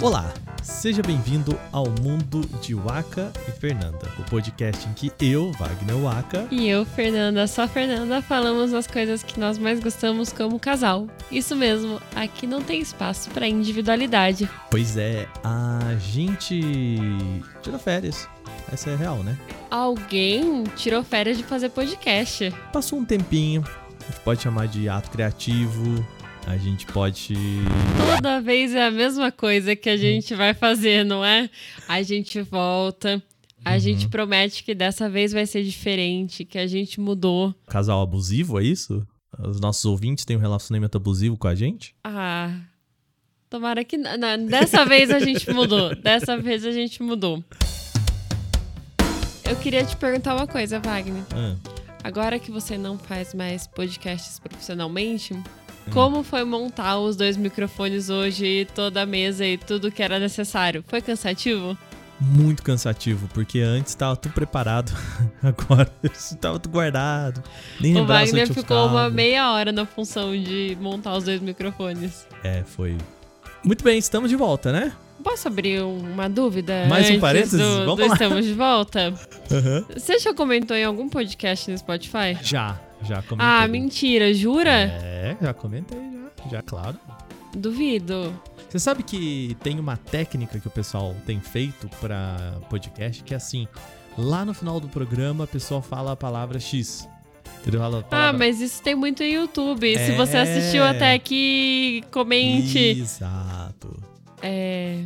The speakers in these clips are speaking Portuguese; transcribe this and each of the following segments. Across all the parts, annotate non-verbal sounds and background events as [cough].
Olá, seja bem-vindo ao mundo de Waka e Fernanda, o podcast em que eu, Wagner Waka, E eu, Fernanda, só Fernanda, falamos as coisas que nós mais gostamos como casal. Isso mesmo, aqui não tem espaço para individualidade. pois é, a gente tirou férias. Essa é real, né? Alguém tirou férias de fazer podcast. Passou um tempinho, a gente pode chamar de ato criativo, a gente pode. Toda vez é a mesma coisa que a gente vai fazer, não é? A gente volta, a gente promete que dessa vez vai ser diferente, que a gente mudou. Casal abusivo, é isso? Os nossos ouvintes têm um relacionamento abusivo com a gente? Ah. Tomara que. Não, dessa vez a gente mudou. [laughs] Dessa vez a gente mudou. Eu queria te perguntar uma coisa, Wagner. Ah, Agora que você não faz mais podcasts profissionalmente, como foi montar os dois microfones hoje, toda a mesa e tudo que era necessário? Foi cansativo? muito cansativo, porque antes tava tudo preparado, [laughs] agora [laughs] tava tudo guardado. Nem o Wagner ficou uma meia hora na função de montar os dois microfones. É, foi. Muito bem, estamos de volta, né? Posso abrir uma dúvida? Mais um parênteses? Do, Vamos do lá. Estamos de volta? Aham. Você já comentou em algum podcast no Spotify? Já, já comentei. Ah, mentira, jura? É, já comentei, já. Já, claro. Duvido. Você sabe que tem uma técnica que o pessoal tem feito pra podcast que é assim: lá no final do programa a pessoa fala a palavra X. Ah, palavra... mas isso tem muito no YouTube. Se É. você assistiu até aqui, comente. Exato. É.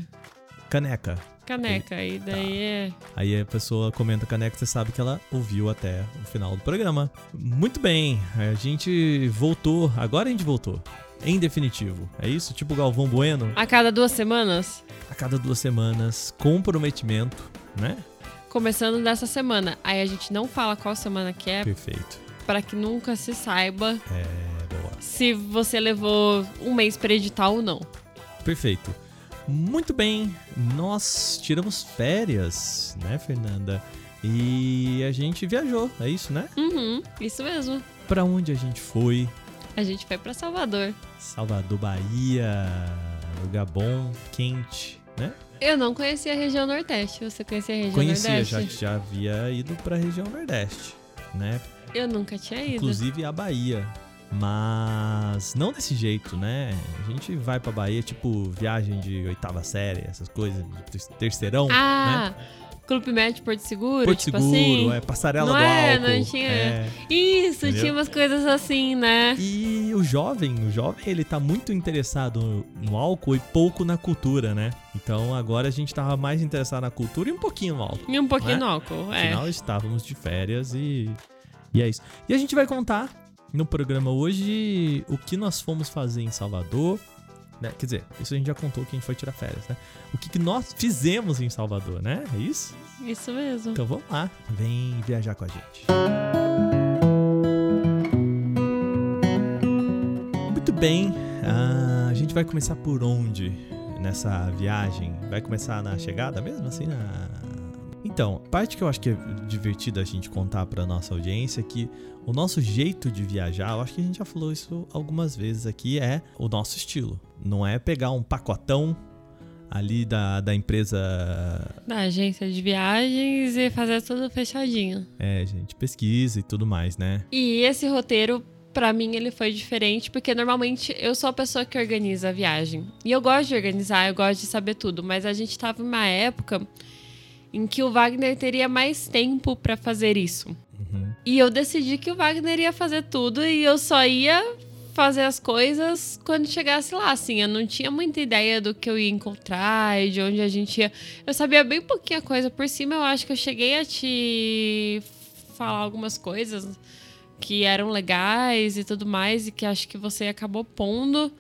Caneca. Caneca. E daí é. Aí a pessoa comenta caneca, você sabe que ela ouviu até o final do programa. Muito bem, a gente voltou. Agora a gente voltou. Em definitivo. É isso? Tipo Galvão Bueno? A cada duas semanas? A cada duas semanas, comprometimento, né? Começando dessa semana. Aí a gente não fala qual semana que é, Perfeito. para que nunca se saiba É, boa. se você levou um mês pra editar ou não. Perfeito. Muito bem, nós tiramos férias, né, Fernanda? E a gente viajou, é isso, né? Uhum, isso mesmo. Pra onde a gente foi? A gente foi pra Salvador. Salvador, Bahia, lugar bom, quente, né? Eu não conhecia a região Nordeste. Você conhecia a região Conhecia, Nordeste? já, já havia ido pra região Nordeste, né? Eu nunca tinha ido. Inclusive a Bahia. Mas não desse jeito, né? A gente vai pra Bahia, tipo, viagem de oitava série, essas coisas, terceirão, né? Ah, Clube Med Porto Seguro, Porto tipo Seguro, assim. é passarela Não do é, álcool. não tinha- é. Isso, Entendeu? tinha umas coisas assim, né? E o jovem, o jovem, ele tá muito interessado no álcool e pouco na cultura, né? Então agora a gente tava mais interessado na cultura e um pouquinho no álcool. E um pouquinho Né? no álcool, é. Afinal, estávamos de férias e, e é isso. E a gente vai contar no programa hoje o que nós fomos fazer em Salvador. Né? Quer dizer, isso a gente já contou que a gente foi tirar férias, né? O que, que nós fizemos em Salvador, né? É isso? Isso mesmo. Então vamos lá, vem viajar com a gente. Muito bem, ah, a gente vai começar por onde nessa viagem? Vai começar na chegada mesmo, assim, na... Então, parte que eu acho que é divertida a gente contar pra nossa audiência é que o nosso jeito de viajar, eu acho que a gente já falou isso algumas vezes aqui, é o nosso estilo. Não é pegar um pacotão ali da, da empresa Da agência de viagens e fazer tudo fechadinho. É, gente, pesquisa e tudo mais, né? E esse roteiro, pra mim, ele foi diferente, porque normalmente eu sou a pessoa que organiza a viagem. E eu gosto de organizar, eu gosto de saber tudo, mas a gente tava em uma época em que o Wagner teria mais tempo pra fazer isso. Uhum. E eu decidi que o Wagner ia fazer tudo e eu só ia fazer as coisas quando chegasse lá, assim. Eu não tinha muita ideia do que eu ia encontrar e de onde a gente ia. Eu sabia bem pouquinha coisa por cima. Eu acho que eu cheguei a te falar algumas coisas que eram legais e tudo mais e que acho que você acabou pondo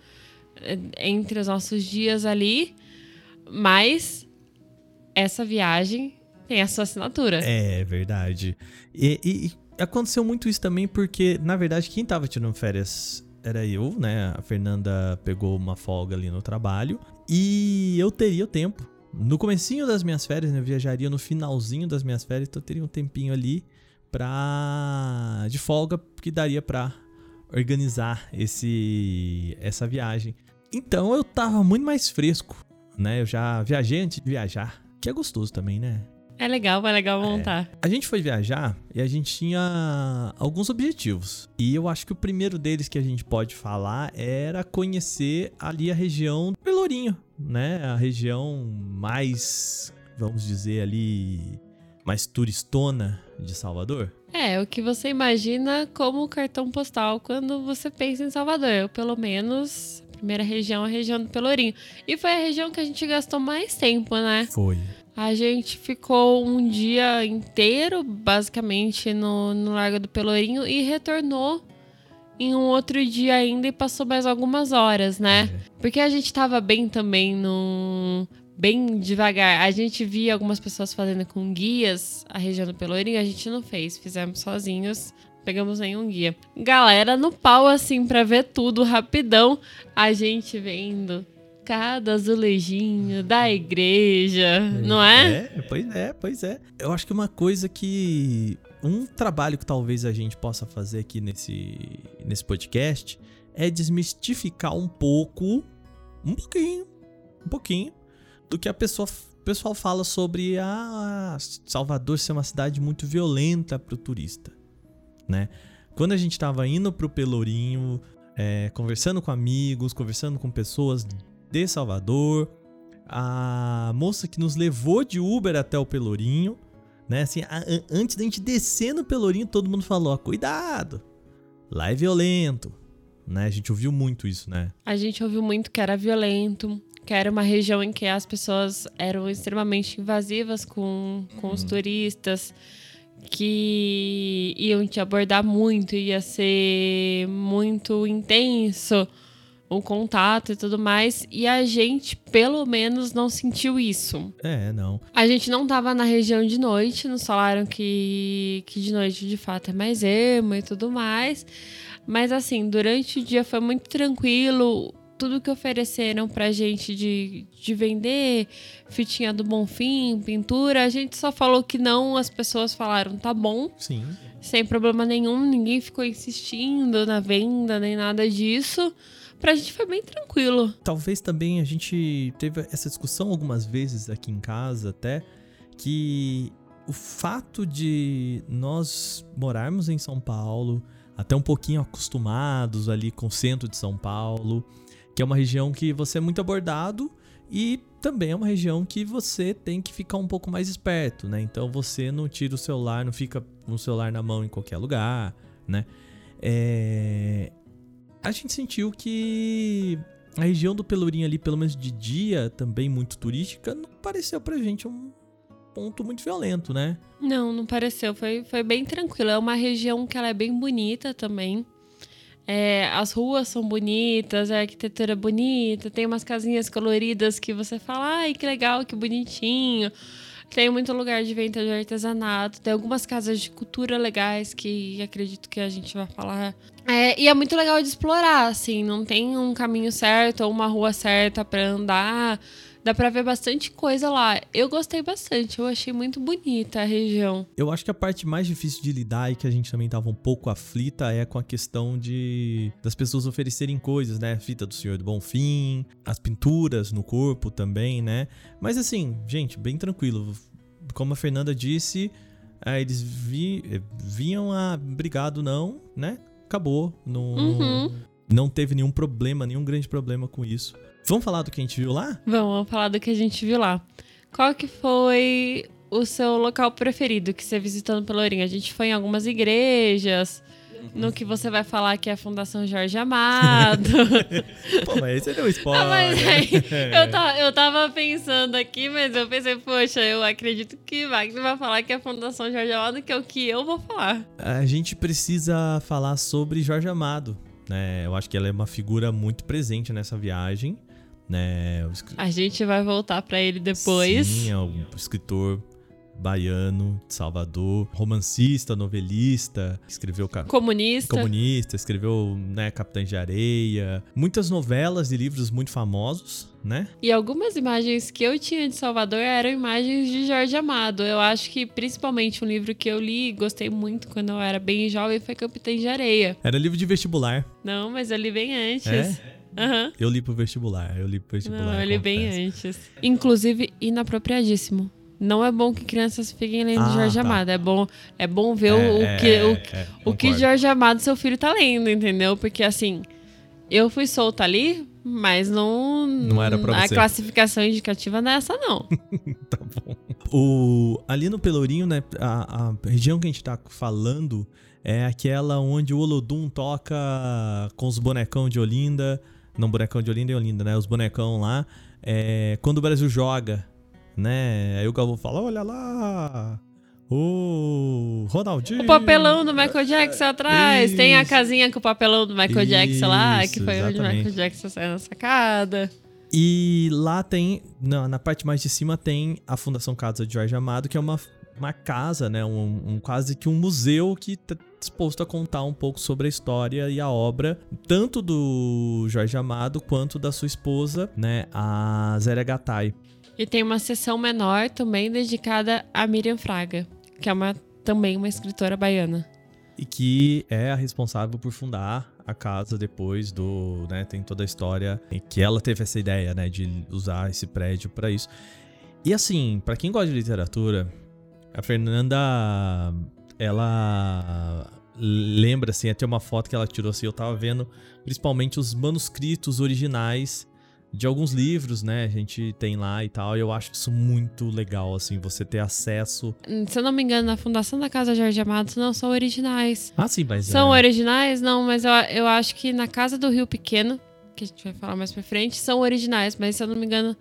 eh, entre os nossos dias ali. Mas essa viagem tem a sua assinatura. É verdade. E, e- e aconteceu muito isso também porque, na verdade, quem tava tirando férias era eu, né? A Fernanda pegou uma folga ali no trabalho e eu teria o tempo. No comecinho das minhas férias, né, eu viajaria no finalzinho das minhas férias, então eu teria um tempinho ali pra de folga que daria pra organizar esse essa viagem. Então eu tava muito mais fresco né? Eu já viajei antes de viajar, que é gostoso também, né? É legal, é legal montar. A gente foi viajar e a gente tinha alguns objetivos. E eu acho que o primeiro deles que a gente pode falar era conhecer ali a região do Pelourinho, né? A região mais, vamos dizer ali, mais turistona de Salvador. É, o que você imagina como cartão postal quando você pensa em Salvador. Eu, pelo menos, primeira região a região do Pelourinho. E foi a região que a gente gastou mais tempo, né? Foi. A gente ficou um dia inteiro, basicamente, no, no Largo do Pelourinho e retornou em um outro dia ainda e passou mais algumas horas, né? É. Porque a gente tava bem também no. Bem devagar. A gente via algumas pessoas fazendo com guias a região do Pelourinho, a gente não fez, fizemos sozinhos. Pegamos nenhum guia. Galera no pau, assim, pra ver tudo rapidão. A gente vendo cada azulejinho da igreja, não é? É, pois é, pois é. Eu acho que uma coisa que. Um trabalho que talvez a gente possa fazer aqui nesse, nesse podcast é desmistificar um pouco, um pouquinho, um pouquinho, do que a pessoa, o pessoal fala sobre a Salvador ser uma cidade muito violenta para o turista, né? Quando a gente estava indo pro Pelourinho, é, conversando com amigos, conversando com pessoas de Salvador, a moça que nos levou de Uber até o Pelourinho, né? Assim, a- an- antes da gente descer no Pelourinho, todo mundo falou: ó, cuidado, lá é violento, né? A gente ouviu muito isso, né? A gente ouviu muito que era violento, que era uma região em que as pessoas eram extremamente invasivas com, com os turistas, que iam te abordar muito, ia ser muito intenso o contato e tudo mais. E a gente, pelo menos, não sentiu isso. É, não. A gente não tava na região de noite, nos falaram que, que de noite de fato é mais emo e tudo mais. Mas assim, durante o dia foi muito tranquilo. Tudo que ofereceram pra gente de, de vender, fitinha do Bonfim, pintura, a gente só falou que não, as pessoas falaram, tá bom, Sim. sem problema nenhum, ninguém ficou insistindo na venda, nem nada disso. Pra gente foi bem tranquilo. Talvez também a gente teve essa discussão algumas vezes aqui em casa até que o fato de nós morarmos em São Paulo, até um pouquinho acostumados ali com o centro de São Paulo, que é uma região que você é muito abordado e também é uma região que você tem que ficar um pouco mais esperto, né? Então você não tira o celular, não fica com o celular na mão em qualquer lugar, né? É, a gente sentiu que a região do Pelourinho ali, pelo menos de dia, também muito turística, não pareceu pra gente um ponto muito violento, né? Não, não pareceu. Foi, foi bem tranquilo. É uma região que ela é bem bonita também. É, as ruas são bonitas, a arquitetura é bonita, tem umas casinhas coloridas que você fala, ai, que legal, que bonitinho. Tem muito lugar de venda de artesanato, tem algumas casas de cultura legais que acredito que a gente vai falar. É, e é muito legal de explorar, assim, não tem um caminho certo ou uma rua certa pra andar. Dá pra ver bastante coisa lá. Eu gostei bastante, eu achei muito bonita a região. Eu acho que a parte mais difícil de lidar e que a gente também tava um pouco aflita é com a questão de das pessoas oferecerem coisas, né? Fita do Senhor do Bonfim, as pinturas no corpo também, né? Mas assim, gente, bem tranquilo. Como a Fernanda disse, eh, eles vi, eh, vinham a obrigado não, né? Acabou. Não, Uhum. não teve nenhum problema, nenhum grande problema com isso. Vamos falar do que a gente viu lá? Vamos, vamos falar do que a gente viu lá. Qual que foi o seu local preferido que você visitou no Pelourinho? A gente foi em algumas igrejas, no que você vai falar que é a Fundação Jorge Amado. [laughs] Pô, mas esse deu spoiler. Ah, mas [laughs] aí, eu, ta- eu tava pensando aqui, mas eu pensei, poxa, eu acredito que Wagner vai falar que é a Fundação Jorge Amado, que é o que eu vou falar. A gente precisa falar sobre Jorge Amado. Né? Eu acho que ela é uma figura muito presente nessa viagem. Né? O escri- A gente vai voltar pra ele depois. Sim, é um escritor baiano de Salvador, romancista, novelista, escreveu Comunista. comunista, escreveu né, Capitães de Areia, muitas novelas e livros muito famosos, né? E algumas imagens que eu tinha de Salvador eram imagens de Jorge Amado. Eu acho que principalmente um livro que eu li e gostei muito quando eu era bem jovem foi Capitães de Areia. Era livro de vestibular. Não, mas eu li bem antes. É? Aham. Eu li pro vestibular, eu li pro vestibular. Não, ele bem confesso. antes. Inclusive, inapropriadíssimo. Não é bom que crianças fiquem lendo Ah, Jorge tá. Amado. É bom, é bom ver É, o, é, que, é, o, é, o que concordo. Jorge Amado seu filho tá lendo, entendeu? Porque assim, eu fui solta ali, mas não. Não era pra A você. classificação indicativa não é essa, não. [laughs] Tá bom. O, ali no Pelourinho, né, a, a região que a gente tá falando é aquela onde o Olodum toca com os bonecão de Olinda. Não, bonecão de Olinda e Olinda, né? Os bonecão lá. É, quando o Brasil joga, né? Aí o Galvão fala: olha lá! O Ronaldinho! O papelão do Michael Jackson atrás. Tem a Isso. casinha com o papelão do Michael Jackson lá, que Isso, foi onde o exatamente. Michael Jackson saiu na sacada. E lá tem, na, na parte mais de cima, tem a Fundação Casa de Jorge Amado, que é uma, uma casa, né? Um, um- quase que um museu que tá disposto a contar um pouco sobre a história e a obra, tanto do Jorge Amado quanto da sua esposa, né? A Zélia Gattai. E tem uma sessão menor também dedicada a Miriam Fraga, que é uma, também uma escritora baiana. E que é a responsável por fundar a casa depois do, né, tem toda a história em que ela teve essa ideia, né, de usar esse prédio pra isso. E assim, pra quem gosta de literatura, a Fernanda ela lembra assim, até uma foto que ela tirou assim, eu tava vendo principalmente os manuscritos originais de alguns livros, né? A gente tem lá e tal, e eu acho isso muito legal assim, você ter acesso. Se eu não me engano, na fundação da Casa Jorge Amado não são originais. Ah, sim, mas São é... originais? Não, mas eu, eu acho que na Casa do Rio Pequeno, que a gente vai falar mais pra frente, são originais, mas se eu não me engano,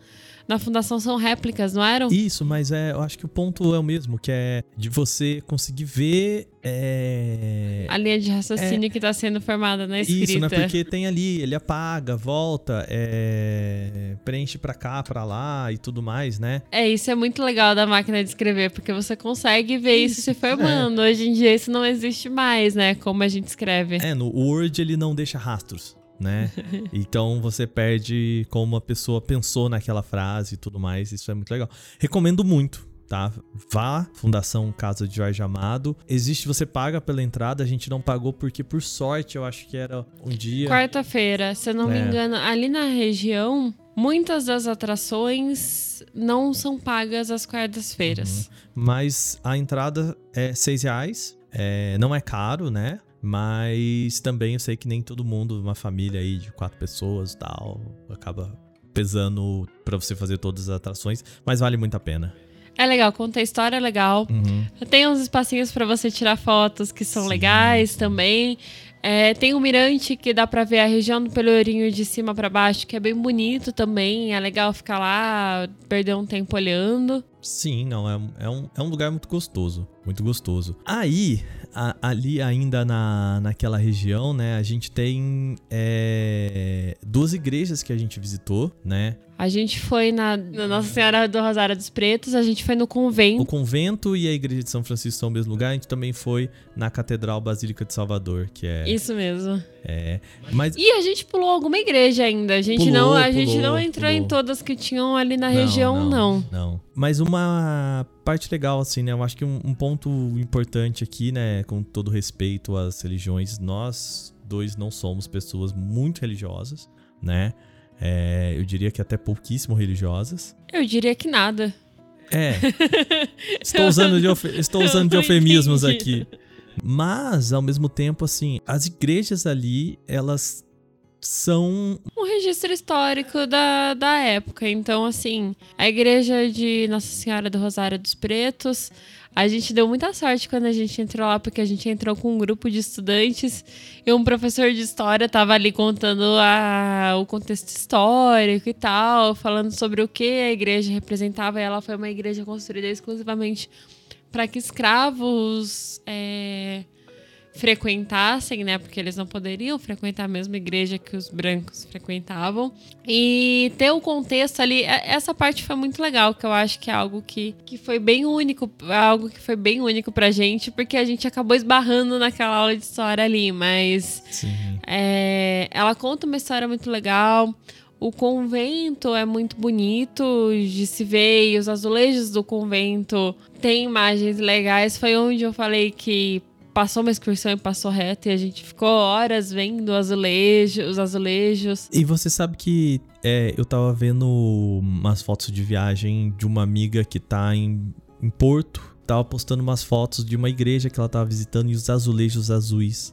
na fundação são réplicas, não eram? Isso, mas é, eu acho que o ponto é o mesmo, que é de você conseguir ver. É... A linha de raciocínio que tá sendo formada na escrita. Isso, né? Porque tem ali, ele apaga, volta, é... preenche pra cá, pra lá e tudo mais, né? É, isso é muito legal da máquina de escrever, porque você consegue ver isso, Isso, se formando. Hoje em dia isso não existe mais, né? Como a gente escreve. É, no Word ele não deixa rastros, né? [laughs] então você perde como a pessoa pensou naquela frase e tudo mais. Isso é muito legal. Recomendo muito. Tá? Vá, Fundação Casa de Jorge Amado. Existe, você paga pela entrada, a gente não pagou porque, por sorte, eu acho que era um dia. Quarta-feira, se eu não me É. engano, ali na região, muitas das atrações não são pagas às quartas-feiras. Mas a entrada é seis reais. É, não é caro, né? Mas também eu sei que nem todo mundo, uma família aí de quatro pessoas e tal, acaba pesando pra você fazer todas as atrações, mas vale muito a pena. É legal, conta a história, é legal. Uhum. Tem uns espacinhos pra você tirar fotos que são Sim. legais também. É, tem um mirante que dá pra ver a região do Pelourinho de cima pra baixo, que é bem bonito também. É legal ficar lá, perder um tempo olhando. Sim, não, é, é, um, é um lugar muito gostoso, muito gostoso. Aí, a- ali ainda na, naquela região, né, a gente tem é, duas igrejas que a gente visitou, né? A gente foi na, na Nossa Senhora do Rosário dos Pretos, a gente foi no convento. O convento e a igreja de São Francisco são o mesmo lugar, a gente também foi na Catedral Basílica de Salvador, que é... Isso mesmo. é mas E a gente pulou alguma igreja ainda. A gente Pulou, não, a gente pulou, não entrou em pulou. todas que tinham ali na região, não. Não. Mas uma parte legal, assim, né? Eu acho que um, um ponto importante aqui, né? Com todo respeito às religiões, nós dois não somos pessoas muito religiosas, né? É, eu diria que até pouquíssimo religiosas. Eu diria que nada. É. [laughs] estou usando de, estou usando de Eu eufemismos entendi. aqui. Mas, ao mesmo tempo, assim, as igrejas ali, elas são Um registro histórico da, da época. Então, assim, a igreja de Nossa Senhora do Rosário dos Pretos. A gente deu muita sorte quando a gente entrou lá, porque a gente entrou com um grupo de estudantes e um professor de história tava ali contando a, o contexto histórico e tal, falando sobre o que a igreja representava. E ela foi uma igreja construída exclusivamente para que escravos é, frequentassem, né? Porque eles não poderiam frequentar a mesma igreja que os brancos frequentavam. E ter o contexto ali, é- essa parte foi muito legal, que eu acho que é algo que, que foi bem único, algo que foi bem único pra gente, porque a gente acabou esbarrando naquela aula de história ali, mas é, ela conta uma história muito legal. O convento é muito bonito de se ver e os azulejos do convento têm imagens legais. Foi onde eu falei que passou uma excursão e passou reto e a gente ficou horas vendo azulejo, os azulejos. E você sabe que é, eu tava vendo umas fotos de viagem de uma amiga que tá em, em Porto. Tava postando umas fotos de uma igreja que ela tava visitando e os azulejos azuis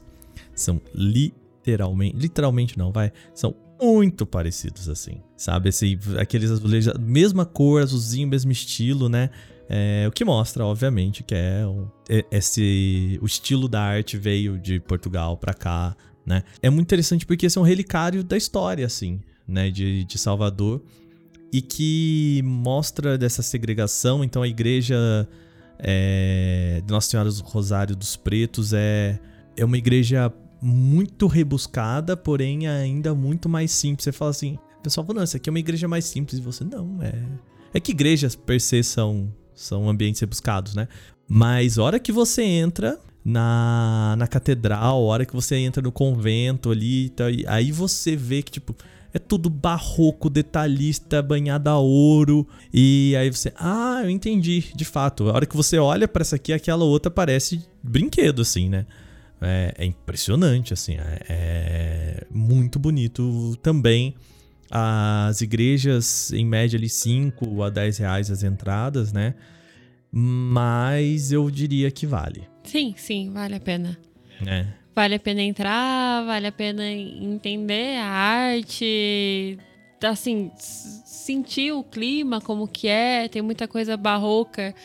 são literalmente. Literalmente não, vai. São muito parecidos assim, sabe? Esse, aqueles azulejos, mesma cor, azulzinho, mesmo estilo, né? É, o que mostra, obviamente, que é o, esse, o estilo da arte veio de Portugal para cá, né? É muito interessante porque esse é um relicário da história, assim, né? De, de Salvador e que mostra dessa segregação. Então, a igreja é, Nossa Senhora do Rosário dos Pretos é, é uma igreja muito rebuscada, porém ainda muito mais simples. Você fala assim, o pessoal fala, não, essa aqui é uma igreja mais simples. E você, não, é... É que igrejas per se são são ambientes rebuscados, né? Mas hora que você entra na, na catedral, hora que você entra no convento ali, tá, aí você vê que, tipo, é tudo barroco, detalhista, banhado a ouro. E aí você, ah, eu entendi, de fato. A hora que você olha para essa aqui, aquela outra parece brinquedo, assim, né? É, é impressionante, assim, é, é muito bonito também as igrejas, em média, ali 5 a 10 reais as entradas, né? Mas eu diria que vale. Sim, sim, vale a pena. É. Vale a pena entrar, vale a pena entender a arte, assim, sentir o clima, como que é, tem muita coisa barroca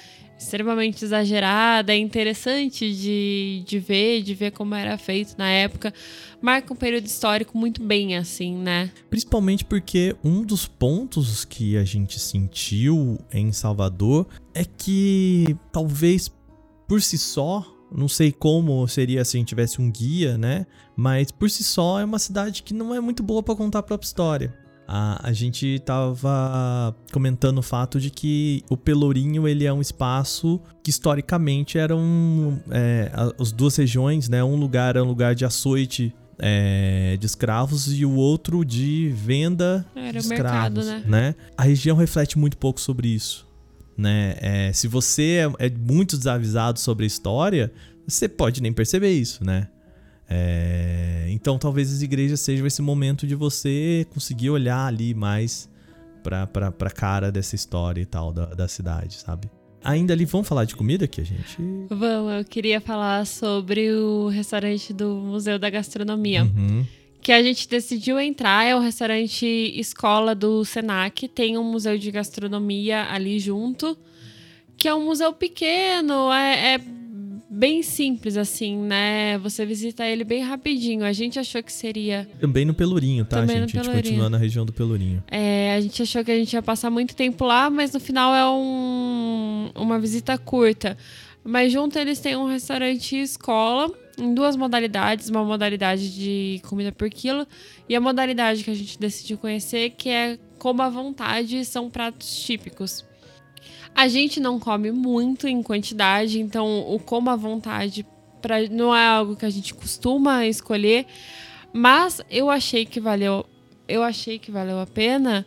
extremamente exagerada, é interessante de, de ver, de ver como era feito na época. Marca um período histórico muito bem, assim, né? Principalmente porque um dos pontos que a gente sentiu em Salvador é que talvez por si só não sei como seria se a gente tivesse um guia, né? Mas por si só é uma cidade que não é muito boa para contar a própria história. A, a gente tava comentando o fato de que o Pelourinho ele é um espaço que historicamente eram é, as duas regiões, né? Um lugar é um lugar de açoite é, de escravos e o outro de venda Era de escravos, mercado, né? né? A região reflete muito pouco sobre isso, né? É, se você é, é muito desavisado sobre a história, você pode nem perceber isso, né? É, então talvez as igrejas sejam esse momento de você conseguir olhar ali mais pra, pra, pra cara dessa história e tal da, da cidade, sabe? Ainda ali, vamos falar de comida que a gente. Vamos, eu queria falar sobre o restaurante do Museu da Gastronomia. Uhum. Que a gente decidiu entrar, é o restaurante escola do Senac, tem um museu de gastronomia ali junto, que é um museu pequeno, é, é bem simples, assim, né? Você visita ele bem rapidinho. A gente achou que seria. Também no Pelourinho, tá, Também no gente? A gente Pelourinho. continua na região do Pelourinho. É, a gente achou que a gente ia passar muito tempo lá, mas no final é um, uma visita curta. Mas junto eles têm um restaurante escola em duas modalidades, uma modalidade de comida por quilo e a modalidade que a gente decidiu conhecer, que é como à vontade, são pratos típicos. A gente não come muito em quantidade, então o como à vontade pra, não é algo que a gente costuma escolher, mas eu achei que valeu, eu achei que valeu a pena,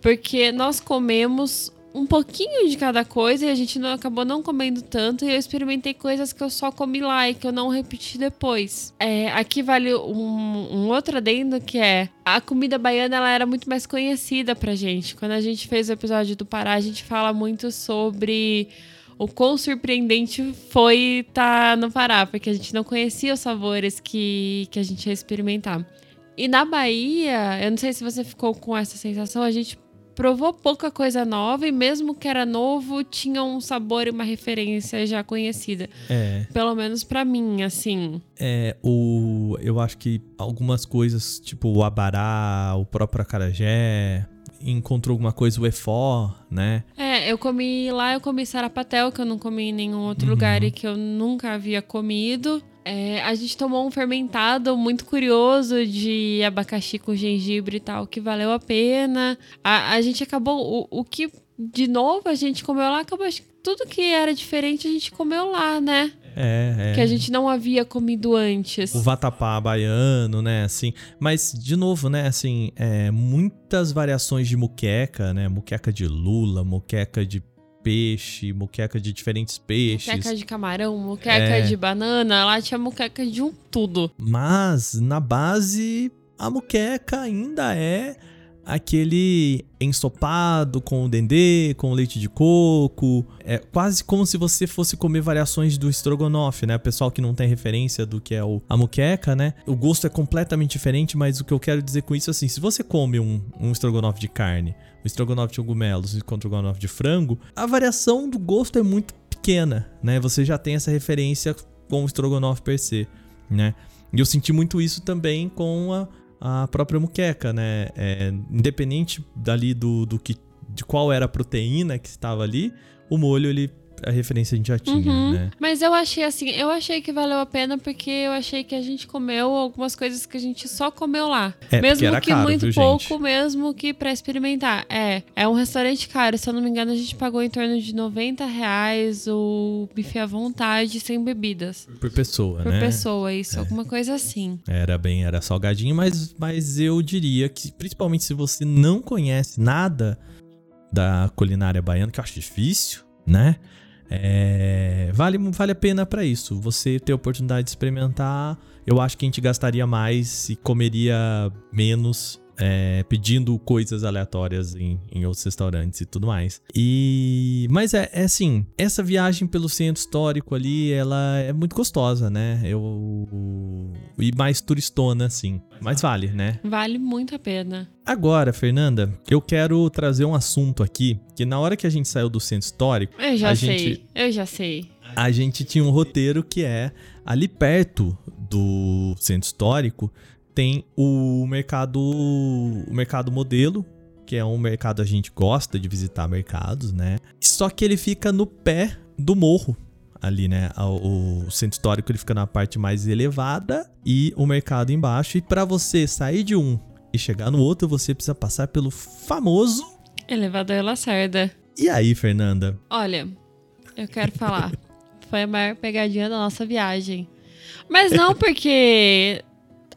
porque nós comemos um pouquinho de cada coisa e a gente não acabou não comendo tanto e eu experimentei coisas que eu só comi lá e que eu não repeti depois. É, aqui vale um, um outro adendo que é a comida baiana ela era muito mais conhecida pra gente. Quando a gente fez o episódio do Pará, a gente fala muito sobre o quão surpreendente foi estar no Pará, porque a gente não conhecia os sabores que, que a gente ia experimentar. E na Bahia, eu não sei se você ficou com essa sensação, a gente provou pouca coisa nova e mesmo que era novo, tinha um sabor e uma referência já conhecida. É. Pelo menos pra mim, assim. É, o, eu acho que algumas coisas, tipo o abará, o próprio acarajé, encontrou alguma coisa, o efó, né? É, eu comi lá, eu comi sarapatel, que eu não comi em nenhum outro Uhum. lugar e que eu nunca havia comido. É, a gente tomou um fermentado muito curioso de abacaxi com gengibre e tal, que valeu a pena. A, a gente acabou. O, o que, de novo, a gente comeu lá, acabou. Tudo que era diferente a gente comeu lá, né? É, é. Que a gente não havia comido antes. O vatapá baiano, né, assim. Mas, de novo, né, assim, é, muitas variações de muqueca, né? Muqueca de lula, muqueca de peixe, muqueca de diferentes peixes. Muqueca de camarão, muqueca É. de banana, lá tinha muqueca de um tudo. Mas na base, a muqueca ainda é aquele ensopado com o dendê, com leite de coco. É quase como se você fosse comer variações do estrogonofe, né? Pessoal que não tem referência do que é o, a muqueca, né? O gosto é completamente diferente, mas o que eu quero dizer com isso é assim: se você come um, um estrogonofe de carne, um estrogonofe de cogumelos um estrogonofe de frango, a variação do gosto é muito pequena, né? Você já tem essa referência com o estrogonofe per se, né? E eu senti muito isso também com a, a própria muqueca, né? É, independente dali do, do que de qual era a proteína que estava ali, o molho ele a referência a gente já tinha, Uhum. né? Mas eu achei assim, eu achei que valeu a pena porque eu achei que a gente comeu algumas coisas que a gente só comeu lá. É, mesmo era que caro, muito viu, pouco, gente? mesmo que pra experimentar. É, é um restaurante caro. Se eu não me engano, a gente pagou em torno de 90 reais o buffet à vontade, sem bebidas. Por pessoa, Por né? pessoa, isso, alguma coisa assim. Era bem, era salgadinho, mas, mas eu diria que, principalmente se você não conhece nada da culinária baiana, que eu acho difícil, né? É, vale, vale a pena pra isso. Você ter a oportunidade de experimentar, eu acho que a gente gastaria mais e comeria menos. É, pedindo coisas aleatórias em, em outros restaurantes e tudo mais. E. Mas é, é assim, essa viagem pelo centro histórico ali, ela é muito gostosa, né? Eu. E mais turistona, assim. Mas vale, né? Vale muito a pena. Agora, Fernanda, eu quero trazer um assunto aqui que na hora que a gente saiu do centro histórico, Eu já sei, gente- eu já sei. a gente tinha um roteiro que é ali perto do centro histórico tem o mercado o mercado modelo que é um mercado a gente gosta de visitar mercados né só que ele fica no pé do morro ali né o, o centro histórico ele fica na parte mais elevada e o mercado embaixo e para você sair de um e chegar no outro você precisa passar pelo famoso Elevador Lacerda. e aí Fernanda Olha, eu quero falar. [laughs] Foi a maior pegadinha da nossa viagem. Mas não [laughs] porque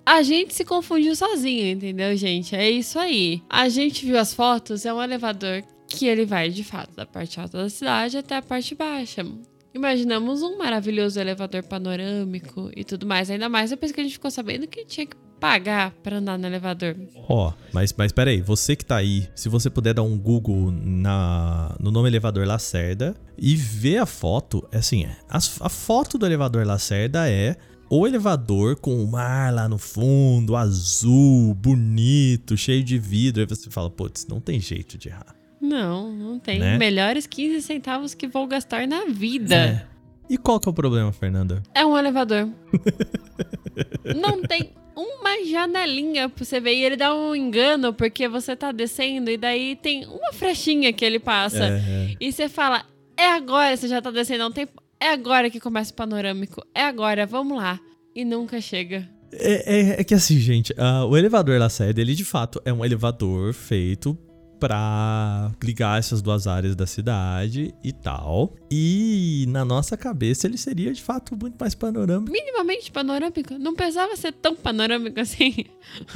a gente se confundiu sozinho, entendeu, gente? É isso aí. A gente viu as fotos, é um elevador que ele vai de fato da parte alta da cidade até a parte baixa. Imaginamos um maravilhoso elevador panorâmico e tudo mais. Ainda mais depois que a gente ficou sabendo que tinha que pagar pra andar no elevador. Ó, mas, mas peraí, você que tá aí, se você puder dar um Google na, no nome elevador Lacerda e ver a foto, é assim, é, a, foto do elevador Lacerda é o elevador com o mar lá no fundo, azul, bonito, cheio de vidro. Aí você fala, putz, não tem jeito de errar. Não, não tem. Né? Melhores 15 centavos que vou gastar na vida. É. E qual que é o problema, Fernanda? É um elevador. [laughs] Não tem uma janelinha pra você ver. E ele dá um engano porque você tá descendo e daí tem uma frechinha que ele passa. É, E você fala, é agora, você já tá descendo há um tempo. É agora que começa o panorâmico. É agora, vamos lá. E nunca chega. É, é- é que assim, gente, ah, o elevador Lacerda, ele de fato é um elevador feito pra ligar essas duas áreas da cidade e tal. E na nossa cabeça ele seria de fato muito mais panorâmico. Minimamente panorâmico. Não precisava ser tão panorâmico assim.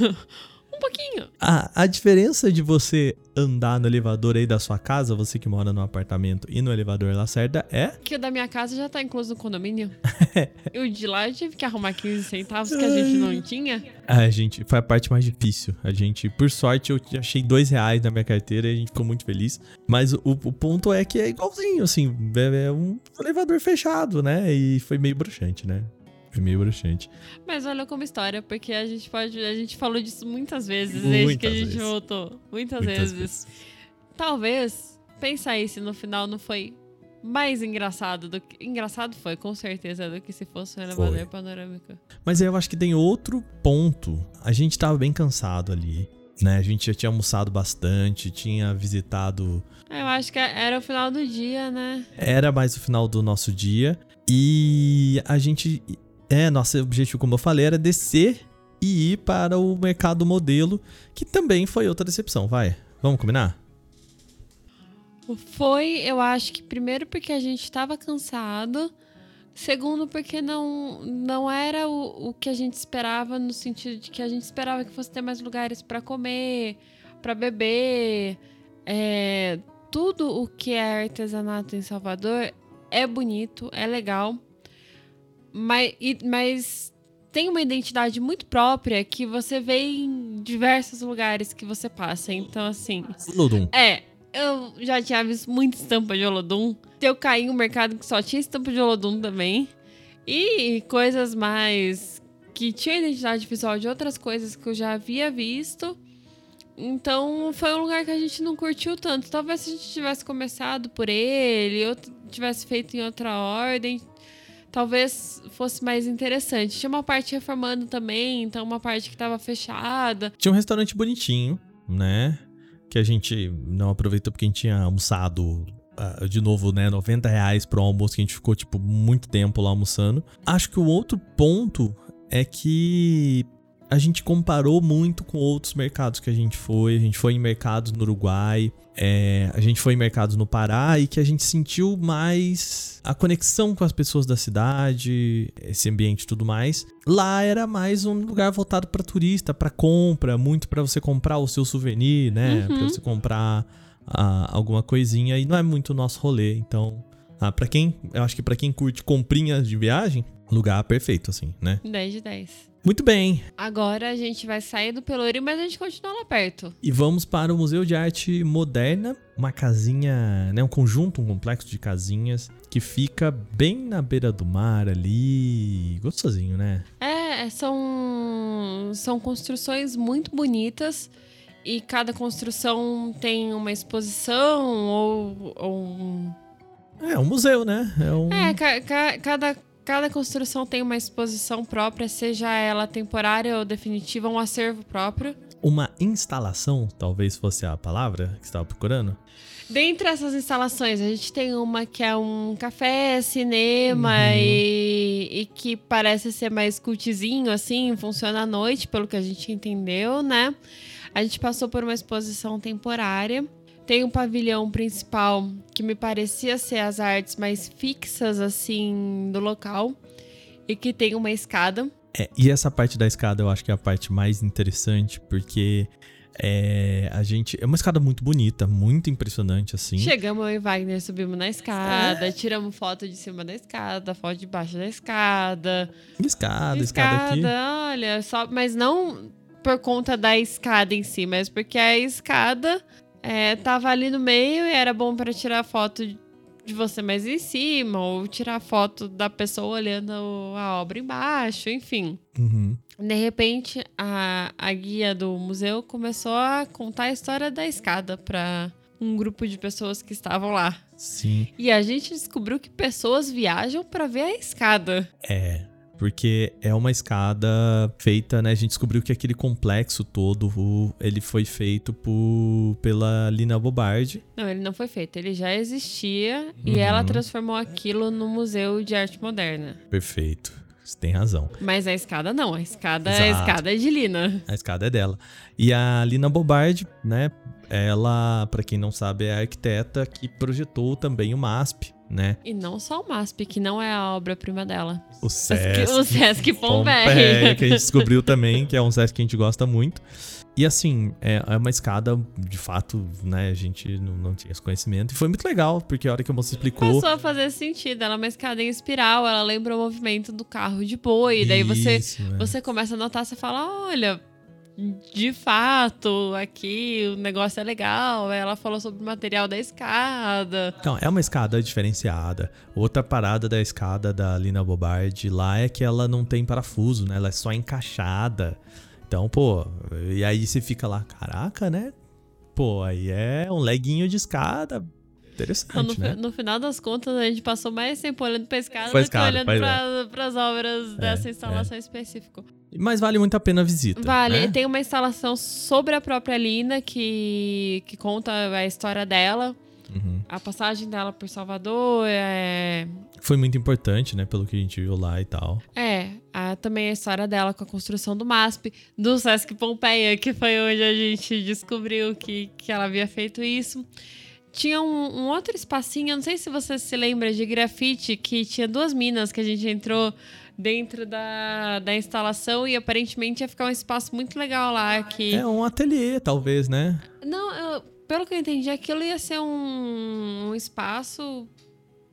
[laughs] um pouquinho. A, a diferença de você andar no elevador aí da sua casa, você que mora no apartamento, e no elevador Lacerda é. Que o da minha casa já tá incluso no condomínio. [laughs] e o de lá eu tive que arrumar 15 centavos que a gente não tinha. A gente, foi a parte mais difícil. A gente, por sorte, eu achei dois reais na minha carteira e a gente ficou muito feliz. Mas o, o ponto é que é igualzinho, assim, é, é um elevador fechado, né? E foi meio bruxante, né? Meio bruxante. Mas olha como história, porque a gente pode. A gente falou disso muitas vezes desde que a Muitas gente vezes. voltou. Muitas, Muitas vezes. Talvez, pensa aí se no final não foi mais engraçado do que. Engraçado foi, com certeza, do que se fosse um elevador panorâmico. Mas aí eu acho que tem outro ponto. A gente tava bem cansado ali, né? A gente já tinha almoçado bastante, tinha visitado Eu acho que era o final do dia, né? Era mais o final do nosso dia. E a gente. É, nosso objetivo, como eu falei, era descer e ir para o mercado modelo, que também foi outra decepção. Vai, vamos combinar? Foi, eu acho que primeiro porque a gente estava cansado, segundo porque não, não era o, o que a gente esperava no sentido de que a gente esperava que fosse ter mais lugares para comer, para beber, é, tudo o que é artesanato em Salvador é bonito, é legal, mas, mas tem uma identidade muito própria que você vê em diversos lugares que você passa. Então, assim, Ludum. é, eu já tinha visto muita estampa de Olodum. Eu caí em um mercado que só tinha estampa de Olodum também. E coisas mais que tinham identidade visual de outras coisas que eu já havia visto. Então foi um lugar que a gente não curtiu tanto. Talvez se a gente tivesse começado por ele, ou tivesse feito em outra ordem, talvez fosse mais interessante. Tinha uma parte reformando também, então uma parte que tava fechada. Tinha um restaurante bonitinho, né? Que a gente não aproveitou porque a gente tinha almoçado. ah, de novo, né? 90 reais pro almoço que a gente ficou, tipo, muito tempo lá almoçando. Acho que o outro ponto é que a gente comparou muito com outros mercados que a gente foi. A gente foi em mercados no Uruguai, é, a gente foi em mercados no Pará e que a gente sentiu mais a conexão com as pessoas da cidade, esse ambiente e tudo mais. Lá era mais um lugar voltado para turista, para compra, muito para você comprar o seu souvenir, né? Uhum. Para você comprar ah, alguma coisinha e não é muito o nosso rolê. Então, ah, para quem, eu acho que para quem curte comprinhas de viagem, lugar perfeito assim, né? 10 de 10. Muito bem. Agora a gente vai sair do Pelourinho, mas a gente continua lá perto. E vamos para o Museu de Arte Moderna, uma casinha, né, um conjunto, um complexo de casinhas que fica bem na beira do mar ali, gostosinho, né? É, são, são construções muito bonitas e cada construção tem uma exposição ou, ou um É um museu, né? É um É, ca- ca- cada, cada construção tem uma exposição própria, seja ela temporária ou definitiva, um acervo próprio. uma instalação, talvez fosse a palavra que você estava procurando. Dentre essas instalações, a gente tem uma que é um café, cinema Uhum. e, e que parece ser mais cultizinho, assim, funciona à noite, pelo que a gente entendeu, né? A gente passou por uma exposição temporária. Tem um pavilhão principal que me parecia ser as artes mais fixas, assim, do local. E que tem uma escada. É, e essa parte da escada eu acho que é a parte mais interessante, porque é, a gente. É uma escada muito bonita, muito impressionante, assim. Chegamos eu e Wagner, subimos na escada, tiramos foto de cima da escada, foto de baixo da escada. Escada, escada aqui. olha, só, mas não por conta da escada em si, mas porque a escada é, tava ali no meio e era bom para tirar foto de você mais em cima, ou tirar foto da pessoa olhando a obra embaixo, enfim. Uhum. De repente, a, a guia do museu começou a contar a história da escada para um grupo de pessoas que estavam lá. Sim. E a gente descobriu que pessoas viajam para ver a escada. É. Porque é uma escada feita, né? A gente descobriu que aquele complexo todo, ele foi feito por, pela Lina Bobardi. Não, ele não foi feito, ele já existia e Uhum. ela transformou aquilo no Museu de Arte Moderna. Perfeito. Você tem razão. Mas a escada não, a escada, a Exato. escada é de Lina. A escada é dela. E a Lina Bobardi, né? Ela, pra quem não sabe, é a arquiteta que projetou também o MASP, né? E não só o MASP, que não é a obra-prima dela. O Sesc- o Sesc Pompeia, Pompeia. que a gente descobriu também, que é um Sesc que a gente gosta muito. E assim, é, é uma escada, de fato, né? A gente não, não tinha esse conhecimento. E foi muito legal, porque a hora que a moça explicou. Passou a fazer sentido, ela é uma escada em espiral, ela lembra o movimento do carro de boi. Daí você, Isso, é. você começa a notar, você fala, olha, de fato, aqui o negócio é legal. Ela falou sobre o material da escada. Então, é uma escada diferenciada. Outra parada da escada da Lina Bobardi lá é que ela não tem parafuso, né? Ela é só encaixada. Então, pô, e aí você fica lá, caraca, né? Pô, aí é um leguinho de escada. Então, no, Interessante, né? no final das contas, a gente passou mais tempo olhando pra escada Pra do escada, que olhando pra, pras obras dessa É, instalação específica. Mas vale muito a pena a visita. Vale, né? tem uma instalação sobre a própria Lina que, que conta a história dela, Uhum. a passagem dela por Salvador, é, Foi muito importante, né? Pelo que a gente viu lá e tal. é a- também a história dela com a construção do MASP, do Sesc Pompeia, que foi onde a gente descobriu que, que ela havia feito isso. Tinha um, um outro espacinho, eu não sei se você se lembra, de grafite, que tinha duas minas que a gente entrou dentro da, da instalação e aparentemente ia ficar um espaço muito legal lá. Que... É um ateliê, talvez, né? Não, eu- pelo que eu entendi, aquilo ia ser um, um espaço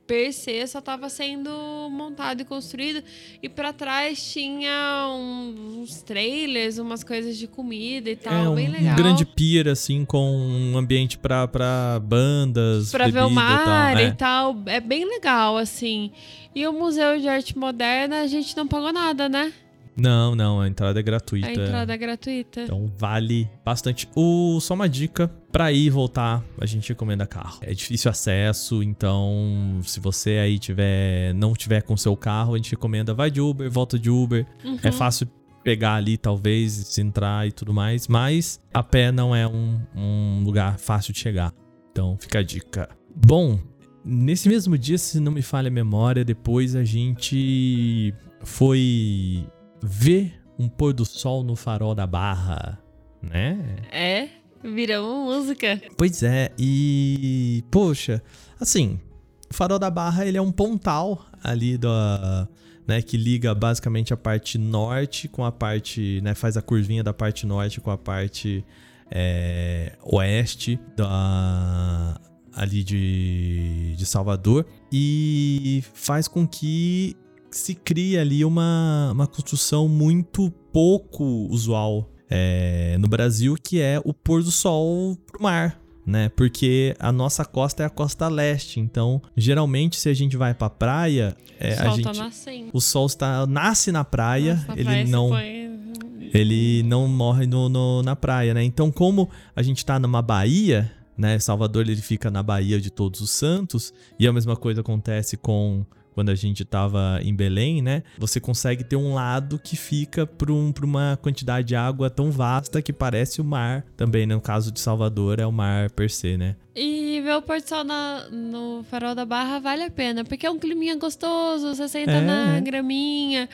per se só estava sendo montado e construído e para trás tinha uns trailers, umas coisas de comida e tal, é, um, bem legal. Um grande pier assim com um ambiente para para bandas, para ver o mar e tal, é. e tal, é bem legal assim. E o Museu de Arte Moderna a gente não pagou nada, né? Não, não, a entrada é gratuita. A entrada é gratuita. Então vale bastante. O, só uma dica, para ir e voltar, a gente recomenda carro. É difícil acesso, então se você aí tiver não tiver com seu carro, a gente recomenda vai de Uber, volta de Uber. Uhum. É fácil pegar ali, talvez, entrar e tudo mais, mas a pé não é um, um lugar fácil de chegar. Então fica a dica. Bom, nesse mesmo dia, se não me falha a memória, depois a gente foi ver um pôr do sol no farol da Barra, né? É, virou música. Pois é, e poxa, assim, o farol da Barra ele é um pontal ali da, né, que liga basicamente a parte norte com a parte, né, faz a curvinha da parte norte com a parte é, oeste da ali de, de Salvador e faz com que se cria ali uma, uma construção muito pouco usual é, no Brasil, que é o pôr do sol pro mar. Né? Porque a nossa costa é a costa leste, então geralmente se a gente vai para praia, é, o sol a tá gente, tá nascendo. o sol está nasce na praia, Nossa, ele praia não ele não morre no, no, na praia, né? Então como a gente está numa baía, né? Salvador ele fica na Baía de Todos os Santos e a mesma coisa acontece com quando a gente estava em Belém, né? Você consegue ter um lado que fica para um, uma quantidade de água tão vasta que parece o mar. Também, né? no caso de Salvador, é o mar per se, né? E ver o pôr do sol na, no farol da Barra vale a pena, porque é um climinha gostoso, você senta é. na graminha.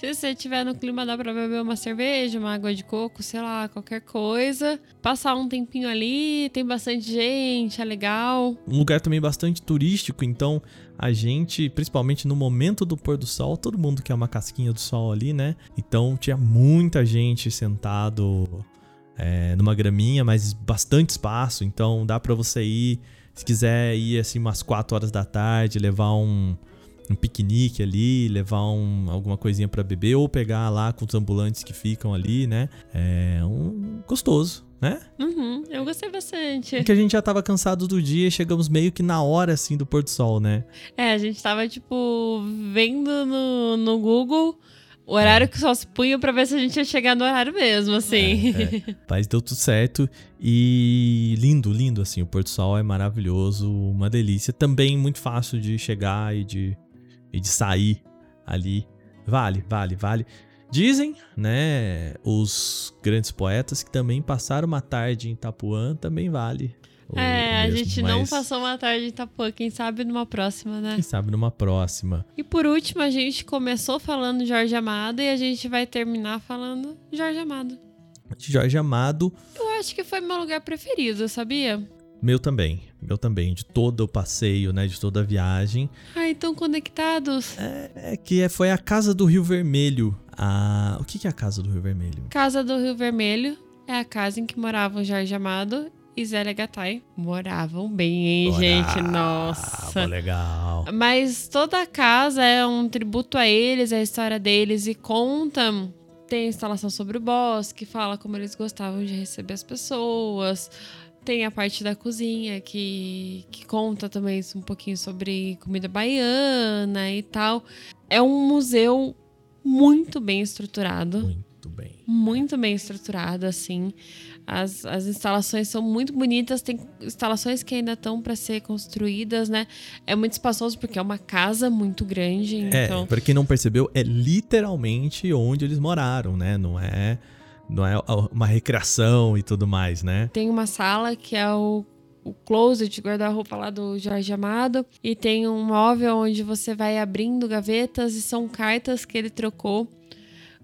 Se você estiver no clima, dá pra beber uma cerveja, uma água de coco, sei lá, qualquer coisa. Passar um tempinho ali, tem bastante gente, é legal. Um lugar também bastante turístico, então a gente, principalmente no momento do pôr do sol, todo mundo quer uma casquinha do sol ali, né? Então tinha muita gente sentado é, numa graminha, mas bastante espaço, então dá para você ir. Se quiser ir assim umas 4 horas da tarde, levar um, um piquenique ali, levar um, alguma coisinha para beber ou pegar lá com os ambulantes que ficam ali, né? É um gostoso, né? Uhum, eu gostei bastante. Porque a gente já tava cansado do dia e chegamos meio que na hora, assim, do pôr do sol, né? É, a gente tava, tipo, vendo no, no Google o horário que só se punha pra ver se a gente ia chegar no horário mesmo, assim. É, é. [laughs] Mas deu tudo certo e lindo, lindo, assim. O pôr do sol é maravilhoso, uma delícia. Também muito fácil de chegar e de e de sair ali. Vale, vale, vale. Dizem, né, os grandes poetas que também passaram uma tarde em Itapuã também vale. É, mesmo, a gente não passou uma tarde em Itapuã, quem sabe numa próxima, né? Quem sabe numa próxima. E por último, a gente começou falando Jorge Amado e a gente vai terminar falando Jorge Amado. Jorge Amado. Eu acho que foi meu lugar preferido, sabia? Meu também, meu também, de todo o passeio, né, de toda a viagem. Ai, tão conectados. É, é que é, foi a Casa do Rio Vermelho. A... O que, que é a Casa do Rio Vermelho? Casa do Rio Vermelho é a casa em que moravam Jorge Amado e Zélia Gattai. Moravam bem, hein, gente? Nossa. legal. Mas toda a casa é um tributo a eles, a história deles e conta tem instalação sobre o bosque, fala como eles gostavam de receber as pessoas, tem a parte da cozinha que, que conta também um pouquinho sobre comida baiana e tal. É um museu muito bem estruturado. Muito bem. Muito bem estruturado, assim. As, as instalações são muito bonitas, tem instalações que ainda estão para ser construídas, né? É muito espaçoso porque é uma casa muito grande. É, então... Para quem não percebeu, é literalmente onde eles moraram, né? Não é não é uma recreação e tudo mais, né? Tem uma sala que é o, o closet, guarda-roupa lá do Jorge Amado. E tem um móvel onde você vai abrindo gavetas e são cartas que ele trocou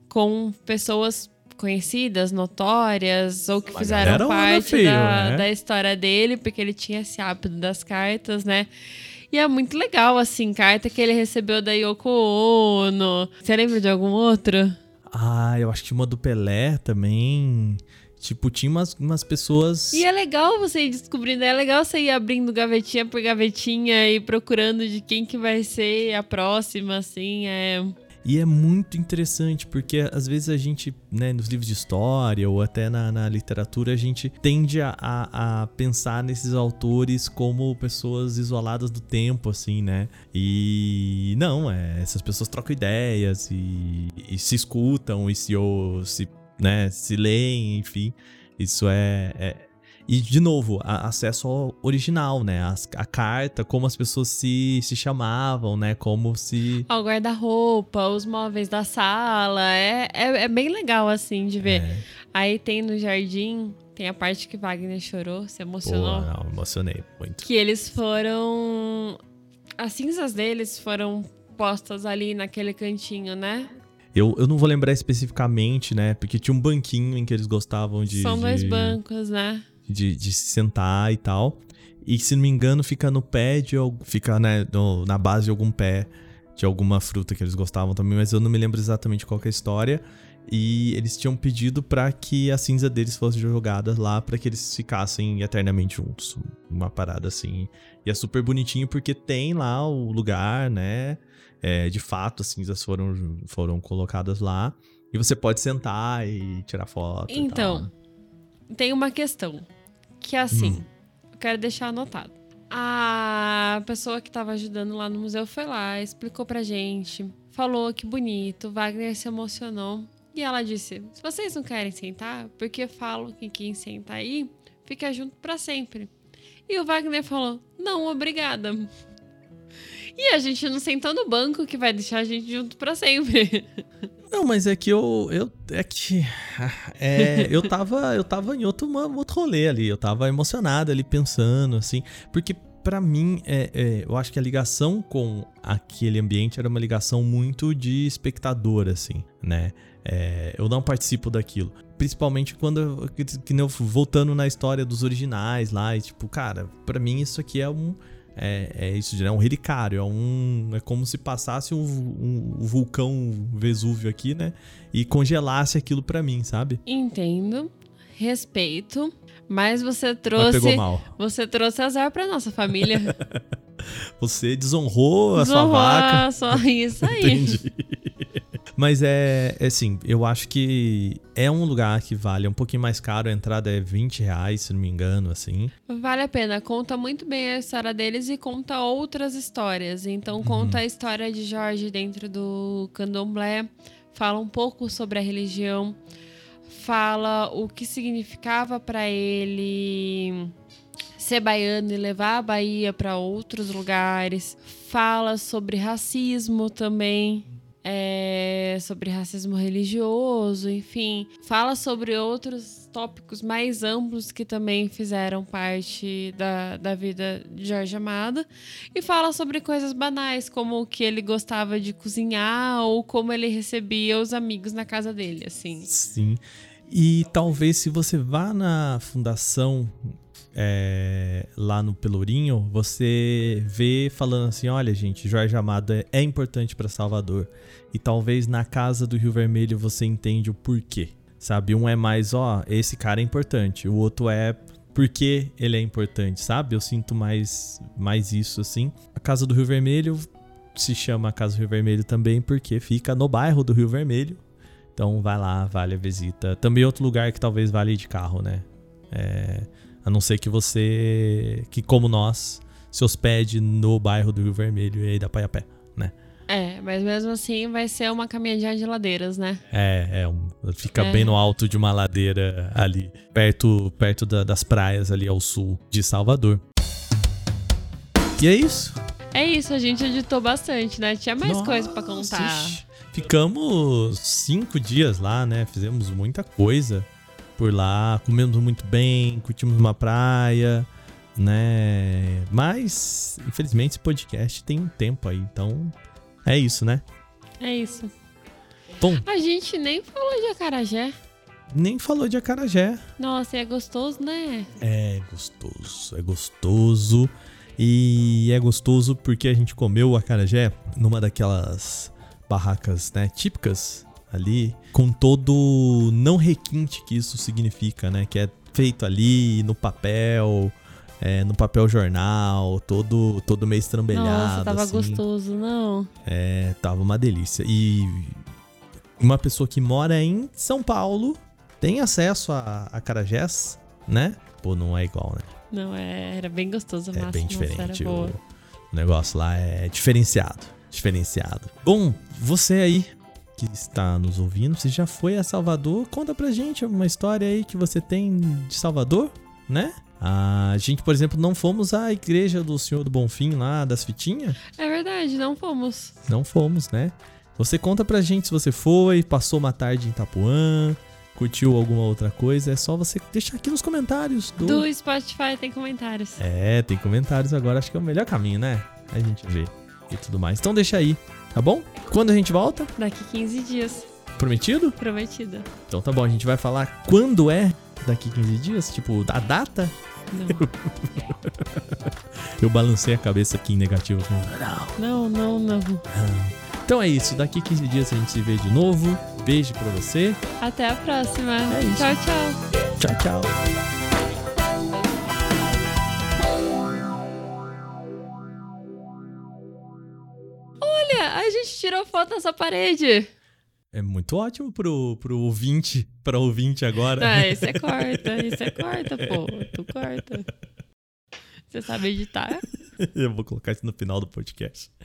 com pessoas conhecidas, notórias, ou que fizeram parte feio, da, né? da história dele, porque ele tinha esse hábito das cartas, né? E é muito legal, assim, carta que ele recebeu da Yoko Ono. Você lembra de algum outro? Ah, eu acho que uma do Pelé também. Tipo, tinha umas, umas pessoas. E é legal você ir descobrindo, é legal você ir abrindo gavetinha por gavetinha e procurando de quem que vai ser a próxima, assim, é. E é muito interessante, porque às vezes a gente, né, nos livros de história ou até na, na literatura, a gente tende a, a, a, pensar nesses autores como pessoas isoladas do tempo, assim, né? E não, é, essas pessoas trocam ideias e, e se escutam e se, ou, se, né, se leem, enfim. Isso é, é e, de novo, a, acesso ao original, né? A, a, carta, como as pessoas se, se chamavam, né? Como se. O guarda-roupa, os móveis da sala. É, é, é, bem legal, assim, de ver. É. Aí tem no jardim, tem a parte que Wagner chorou, se emocionou. Pô, não, emocionei muito. Que eles foram. As cinzas deles foram postas ali naquele cantinho, né? Eu, eu não vou lembrar especificamente, né? Porque tinha um banquinho em que eles gostavam de. São dois de... bancos, né? De, de se sentar e tal. E se não me engano, fica no pé de. Fica né, no, na base de algum pé de alguma fruta que eles gostavam também, mas eu não me lembro exatamente qual é a história. E eles tinham pedido para que a cinza deles fosse jogada lá para que eles ficassem eternamente juntos. Uma parada assim. E é super bonitinho porque tem lá o lugar, né? É, de fato, as cinzas foram, foram colocadas lá. E você pode sentar e tirar foto. Então, tem uma questão que é assim, hum. eu quero deixar anotado. A pessoa que estava ajudando lá no museu foi lá, explicou pra gente, falou que bonito, Wagner se emocionou. E ela disse: se vocês não querem sentar, porque falo que quem senta aí fica junto para sempre. E o Wagner falou: não, obrigada. E a gente não sentou no banco que vai deixar a gente junto para sempre. [laughs] Não, mas é que eu. eu é que. É, eu, tava, eu tava em outro, outro rolê ali. Eu tava emocionado ali, pensando, assim. Porque para mim, é, é, eu acho que a ligação com aquele ambiente era uma ligação muito de espectador, assim, né? É, eu não participo daquilo. Principalmente quando. Que, que, voltando na história dos originais lá, e tipo, cara, para mim isso aqui é um é, é isso, é um relicário, é um. É como se passasse um, um, um vulcão Vesúvio aqui, né? E congelasse aquilo para mim, sabe? Entendo. Respeito. Mas você trouxe. Mas pegou mal. Você trouxe azar pra nossa família. [laughs] você desonrou, desonrou a sua vaca. Só isso aí. Entendi. Mas é, é assim, eu acho que é um lugar que vale um pouquinho mais caro, a entrada é 20 reais, se não me engano, assim. Vale a pena, conta muito bem a história deles e conta outras histórias. Então conta uhum. a história de Jorge dentro do candomblé, fala um pouco sobre a religião, fala o que significava para ele ser baiano e levar a Bahia para outros lugares, fala sobre racismo também é, sobre racismo religioso, enfim, fala sobre outros tópicos mais amplos que também fizeram parte da, da vida de Jorge Amado e fala sobre coisas banais, como o que ele gostava de cozinhar ou como ele recebia os amigos na casa dele, assim. Sim. E talvez se você vá na fundação é, lá no Pelourinho, você vê falando assim: olha, gente, Jorge Amado é, é importante para Salvador. E talvez na casa do Rio Vermelho você entende o porquê. Sabe? Um é mais, ó, esse cara é importante. O outro é porque ele é importante, sabe? Eu sinto mais, mais isso assim. A casa do Rio Vermelho se chama Casa do Rio Vermelho também porque fica no bairro do Rio Vermelho. Então vai lá, vale a visita. Também outro lugar que talvez vale de carro, né? É, a não ser que você, que como nós, se hospede no bairro do Rio Vermelho e aí dá pra ir a pé, né? É, mas mesmo assim vai ser uma caminhadinha de ladeiras, né? É, é um, fica é. bem no alto de uma ladeira ali, perto, perto da, das praias ali ao sul de Salvador. E é isso. É isso, a gente editou bastante, né? Tinha mais Nossa, coisa para contar. Ficamos cinco dias lá, né? Fizemos muita coisa por lá, comemos muito bem, curtimos uma praia, né? Mas, infelizmente, esse podcast tem um tempo aí, então é isso, né? É isso. Bom. A gente nem falou de acarajé. Nem falou de acarajé. Nossa, é gostoso, né? É gostoso, é gostoso. E é gostoso porque a gente comeu o acarajé numa daquelas barracas, né, típicas ali, com todo não requinte que isso significa, né? Que é feito ali no papel, é, no papel jornal, todo, todo meio estrambelhado. Nossa, tava assim. gostoso, não. É, tava uma delícia. E uma pessoa que mora em São Paulo tem acesso a, a Carajés, né? Pô, não é igual, né? Não, é, era bem gostoso É massa. bem nossa, diferente. era O, o negócio lá é diferenciado. Diferenciado. Bom, você aí que está nos ouvindo, você já foi a Salvador? Conta pra gente uma história aí que você tem de Salvador, né? A gente, por exemplo, não fomos à igreja do Senhor do Bonfim lá das fitinhas? É verdade, não fomos. Não fomos, né? Você conta pra gente se você foi, passou uma tarde em Itapuã, curtiu alguma outra coisa. É só você deixar aqui nos comentários do. Do Spotify tem comentários. É, tem comentários agora, acho que é o melhor caminho, né? A gente vê e tudo mais. Então deixa aí, tá bom? Quando a gente volta? Daqui 15 dias. Prometido? Prometida. Então tá bom, a gente vai falar quando é daqui 15 dias, tipo, a data. Não, [laughs] Eu balancei a cabeça aqui em negativo. Não, não, não, não. não. Então é isso, daqui 15 dias a gente se vê de novo. Beijo pra você. Até a próxima. É. Tchau, tchau. Tchau, tchau. gente tirou foto nessa parede. É muito ótimo pro, pro ouvinte, pra ouvinte agora. Ah, isso é [laughs] corta, isso é corta, pô. Tu corta. Você sabe editar? Eu vou colocar isso no final do podcast. [laughs]